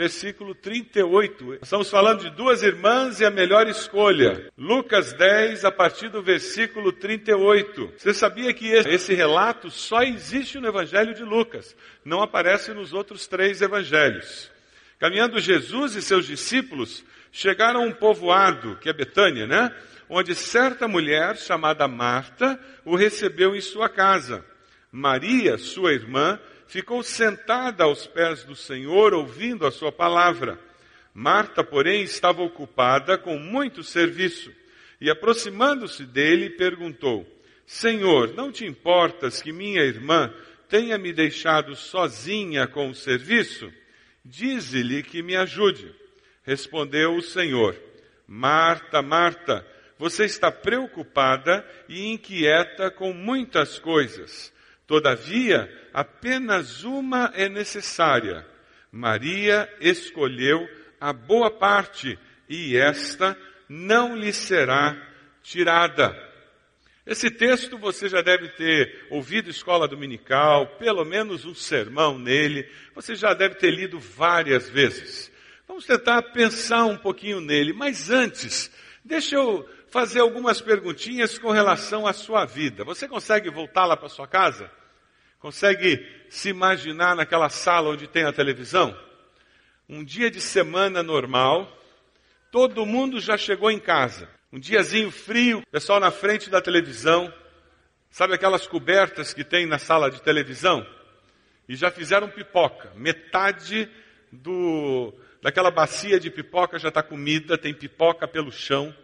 versículo 38. Estamos falando de duas irmãs e a melhor escolha. Lucas 10, a partir do versículo 38. Você sabia que esse relato só existe no Evangelho de Lucas, não aparece nos outros três evangelhos. Caminhando Jesus e seus discípulos chegaram a um povoado, que é Betânia, né? Onde certa mulher chamada Marta o recebeu em sua casa. Maria, sua irmã, ficou sentada aos pés do Senhor, ouvindo a sua palavra. Marta, porém, estava ocupada com muito serviço e, aproximando-se dele, perguntou: Senhor, não te importas que minha irmã tenha me deixado sozinha com o serviço? Dize-lhe que me ajude. Respondeu o Senhor: Marta, Marta, você está preocupada e inquieta com muitas coisas. Todavia, apenas uma é necessária. Maria escolheu a boa parte e esta não lhe será tirada. Esse texto você já deve ter ouvido escola dominical, pelo menos um sermão nele, você já deve ter lido várias vezes. Vamos tentar pensar um pouquinho nele, mas antes, deixa eu fazer algumas perguntinhas com relação à sua vida. Você consegue voltar lá para sua casa? Consegue se imaginar naquela sala onde tem a televisão? Um dia de semana normal, todo mundo já chegou em casa. Um diazinho frio, pessoal na frente da televisão. Sabe aquelas cobertas que tem na sala de televisão? E já fizeram pipoca. Metade do, daquela bacia de pipoca já está comida, tem pipoca pelo chão.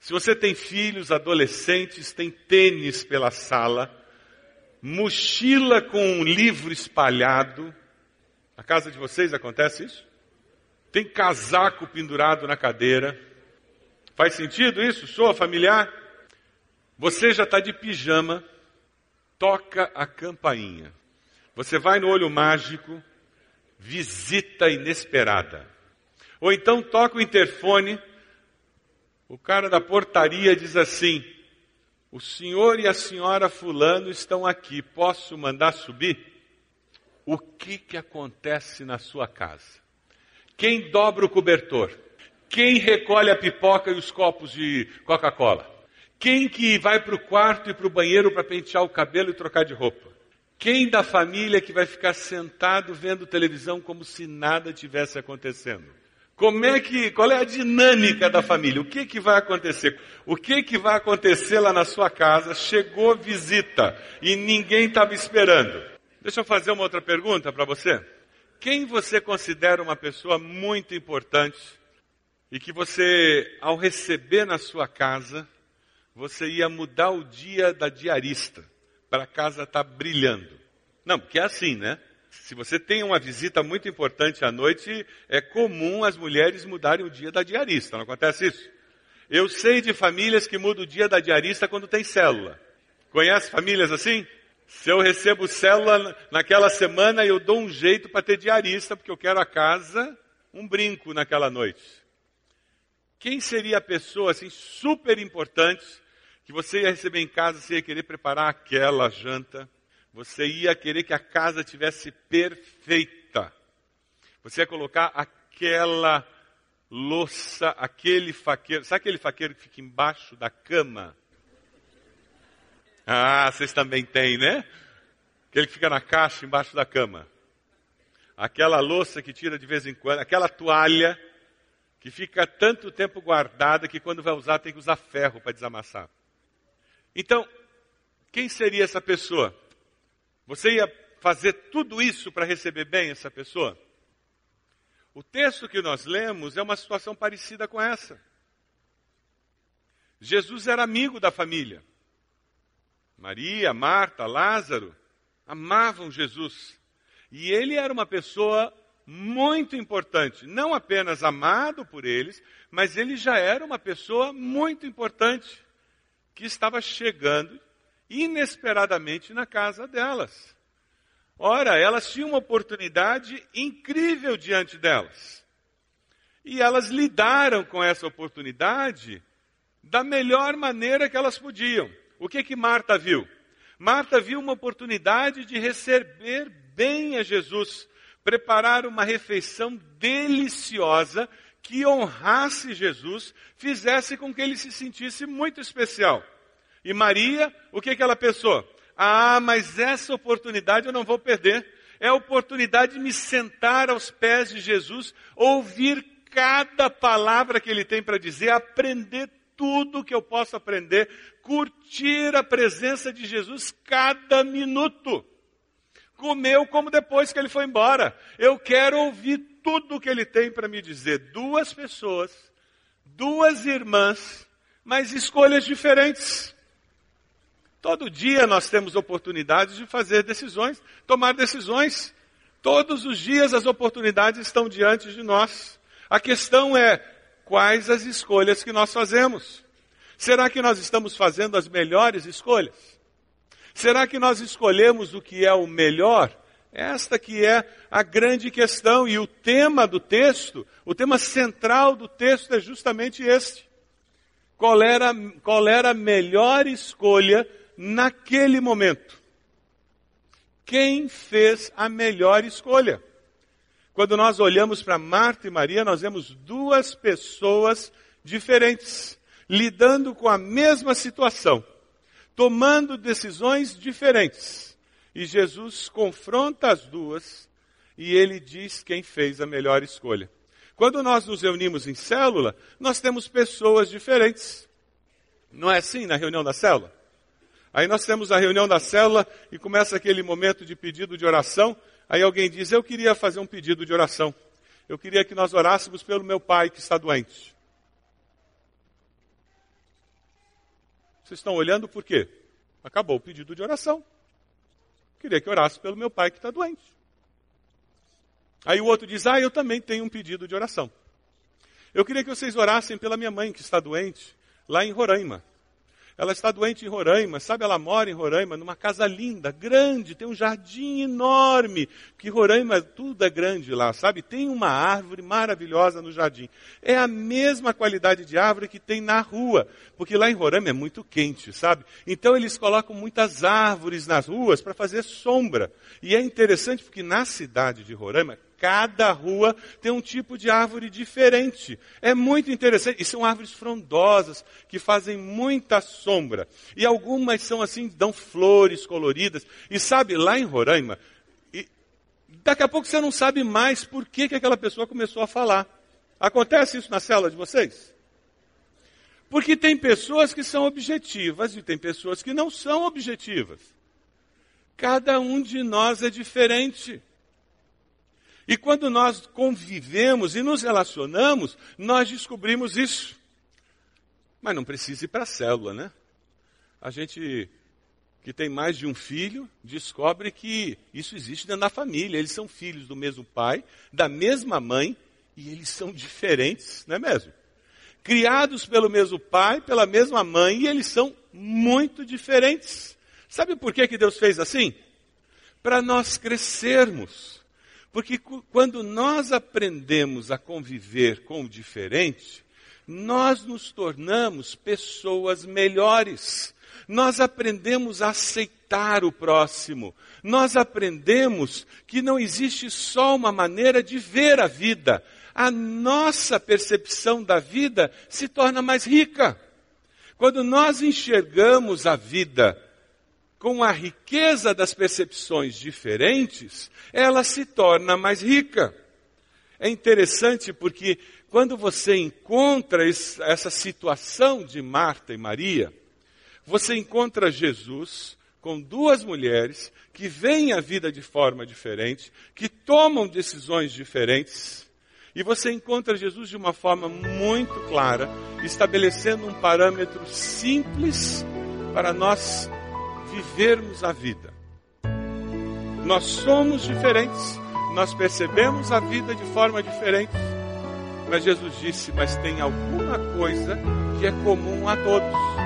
Se você tem filhos, adolescentes, tem tênis pela sala mochila com um livro espalhado. Na casa de vocês acontece isso? Tem casaco pendurado na cadeira. Faz sentido isso? Soa familiar? Você já está de pijama, toca a campainha. Você vai no olho mágico, visita inesperada. Ou então toca o interfone, o cara da portaria diz assim: o senhor e a senhora Fulano estão aqui, posso mandar subir? O que, que acontece na sua casa? Quem dobra o cobertor? Quem recolhe a pipoca e os copos de Coca-Cola? Quem que vai para o quarto e para o banheiro para pentear o cabelo e trocar de roupa? Quem da família que vai ficar sentado vendo televisão como se nada tivesse acontecendo? Como é que, qual é a dinâmica da família? O que que vai acontecer? O que que vai acontecer lá na sua casa? Chegou visita e ninguém estava esperando. Deixa eu fazer uma outra pergunta para você. Quem você considera uma pessoa muito importante e que você, ao receber na sua casa, você ia mudar o dia da diarista para a casa estar tá brilhando? Não, porque é assim, né? Se você tem uma visita muito importante à noite, é comum as mulheres mudarem o dia da diarista, não acontece isso? Eu sei de famílias que mudam o dia da diarista quando tem célula. Conhece famílias assim? Se eu recebo célula naquela semana, eu dou um jeito para ter diarista, porque eu quero a casa, um brinco naquela noite. Quem seria a pessoa assim super importante que você ia receber em casa, você ia querer preparar aquela janta? Você ia querer que a casa tivesse perfeita. Você ia colocar aquela louça, aquele faqueiro. Sabe aquele faqueiro que fica embaixo da cama? Ah, vocês também têm, né? Aquele que fica na caixa embaixo da cama. Aquela louça que tira de vez em quando, aquela toalha que fica tanto tempo guardada que quando vai usar tem que usar ferro para desamassar. Então, quem seria essa pessoa? Você ia fazer tudo isso para receber bem essa pessoa? O texto que nós lemos é uma situação parecida com essa. Jesus era amigo da família. Maria, Marta, Lázaro amavam Jesus. E ele era uma pessoa muito importante, não apenas amado por eles, mas ele já era uma pessoa muito importante. que estava chegando inesperadamente na casa delas. Ora, elas tinham uma oportunidade incrível diante delas. E elas lidaram com essa oportunidade da melhor maneira que elas podiam. O que que Marta viu? Marta viu uma oportunidade de receber bem a Jesus, preparar uma refeição deliciosa que honrasse Jesus, fizesse com que ele se sentisse muito especial. E Maria, o que, que ela pensou? Ah, mas essa oportunidade eu não vou perder. É a oportunidade de me sentar aos pés de Jesus, ouvir cada palavra que ele tem para dizer, aprender tudo que eu posso aprender, curtir a presença de Jesus cada minuto. Comeu como depois que ele foi embora. Eu quero ouvir tudo que ele tem para me dizer. Duas pessoas, duas irmãs, mas escolhas diferentes. Todo dia nós temos oportunidades de fazer decisões, tomar decisões. Todos os dias as oportunidades estão diante de nós. A questão é quais as escolhas que nós fazemos. Será que nós estamos fazendo as melhores escolhas? Será que nós escolhemos o que é o melhor? Esta que é a grande questão e o tema do texto, o tema central do texto é justamente este. Qual era, qual era a melhor escolha naquele momento? Quem fez a melhor escolha? Quando nós olhamos para Marta e Maria, nós vemos duas pessoas diferentes lidando com a mesma situação, tomando decisões diferentes. E Jesus confronta as duas e ele diz quem fez a melhor escolha. Quando nós nos reunimos em célula, nós temos pessoas diferentes. Não é assim na reunião da célula? Aí nós temos a reunião da célula e começa aquele momento de pedido de oração. Aí alguém diz: Eu queria fazer um pedido de oração. Eu queria que nós orássemos pelo meu pai que está doente. Vocês estão olhando por quê? Acabou o pedido de oração. Queria que orasse pelo meu pai que está doente. Aí o outro diz: Ah, eu também tenho um pedido de oração. Eu queria que vocês orassem pela minha mãe que está doente, lá em Roraima. Ela está doente em Roraima, sabe? Ela mora em Roraima, numa casa linda, grande, tem um jardim enorme, que Roraima tudo é grande lá, sabe? Tem uma árvore maravilhosa no jardim. É a mesma qualidade de árvore que tem na rua, porque lá em Roraima é muito quente, sabe? Então eles colocam muitas árvores nas ruas para fazer sombra. E é interessante porque na cidade de Roraima, Cada rua tem um tipo de árvore diferente. É muito interessante. E são árvores frondosas, que fazem muita sombra. E algumas são assim, dão flores coloridas. E sabe, lá em Roraima, e daqui a pouco você não sabe mais por que, que aquela pessoa começou a falar. Acontece isso na célula de vocês? Porque tem pessoas que são objetivas e tem pessoas que não são objetivas. Cada um de nós é diferente. E quando nós convivemos e nos relacionamos, nós descobrimos isso. Mas não precisa ir para a célula, né? A gente que tem mais de um filho descobre que isso existe dentro da família. Eles são filhos do mesmo pai, da mesma mãe, e eles são diferentes, não é mesmo? Criados pelo mesmo pai, pela mesma mãe, e eles são muito diferentes. Sabe por que, que Deus fez assim? Para nós crescermos porque quando nós aprendemos a conviver com o diferente, nós nos tornamos pessoas melhores. Nós aprendemos a aceitar o próximo. Nós aprendemos que não existe só uma maneira de ver a vida. A nossa percepção da vida se torna mais rica. Quando nós enxergamos a vida com a riqueza das percepções diferentes, ela se torna mais rica. É interessante porque quando você encontra essa situação de Marta e Maria, você encontra Jesus com duas mulheres que veem a vida de forma diferente, que tomam decisões diferentes, e você encontra Jesus de uma forma muito clara, estabelecendo um parâmetro simples para nós vivermos a vida. Nós somos diferentes, nós percebemos a vida de forma diferente, mas Jesus disse: Mas tem alguma coisa que é comum a todos.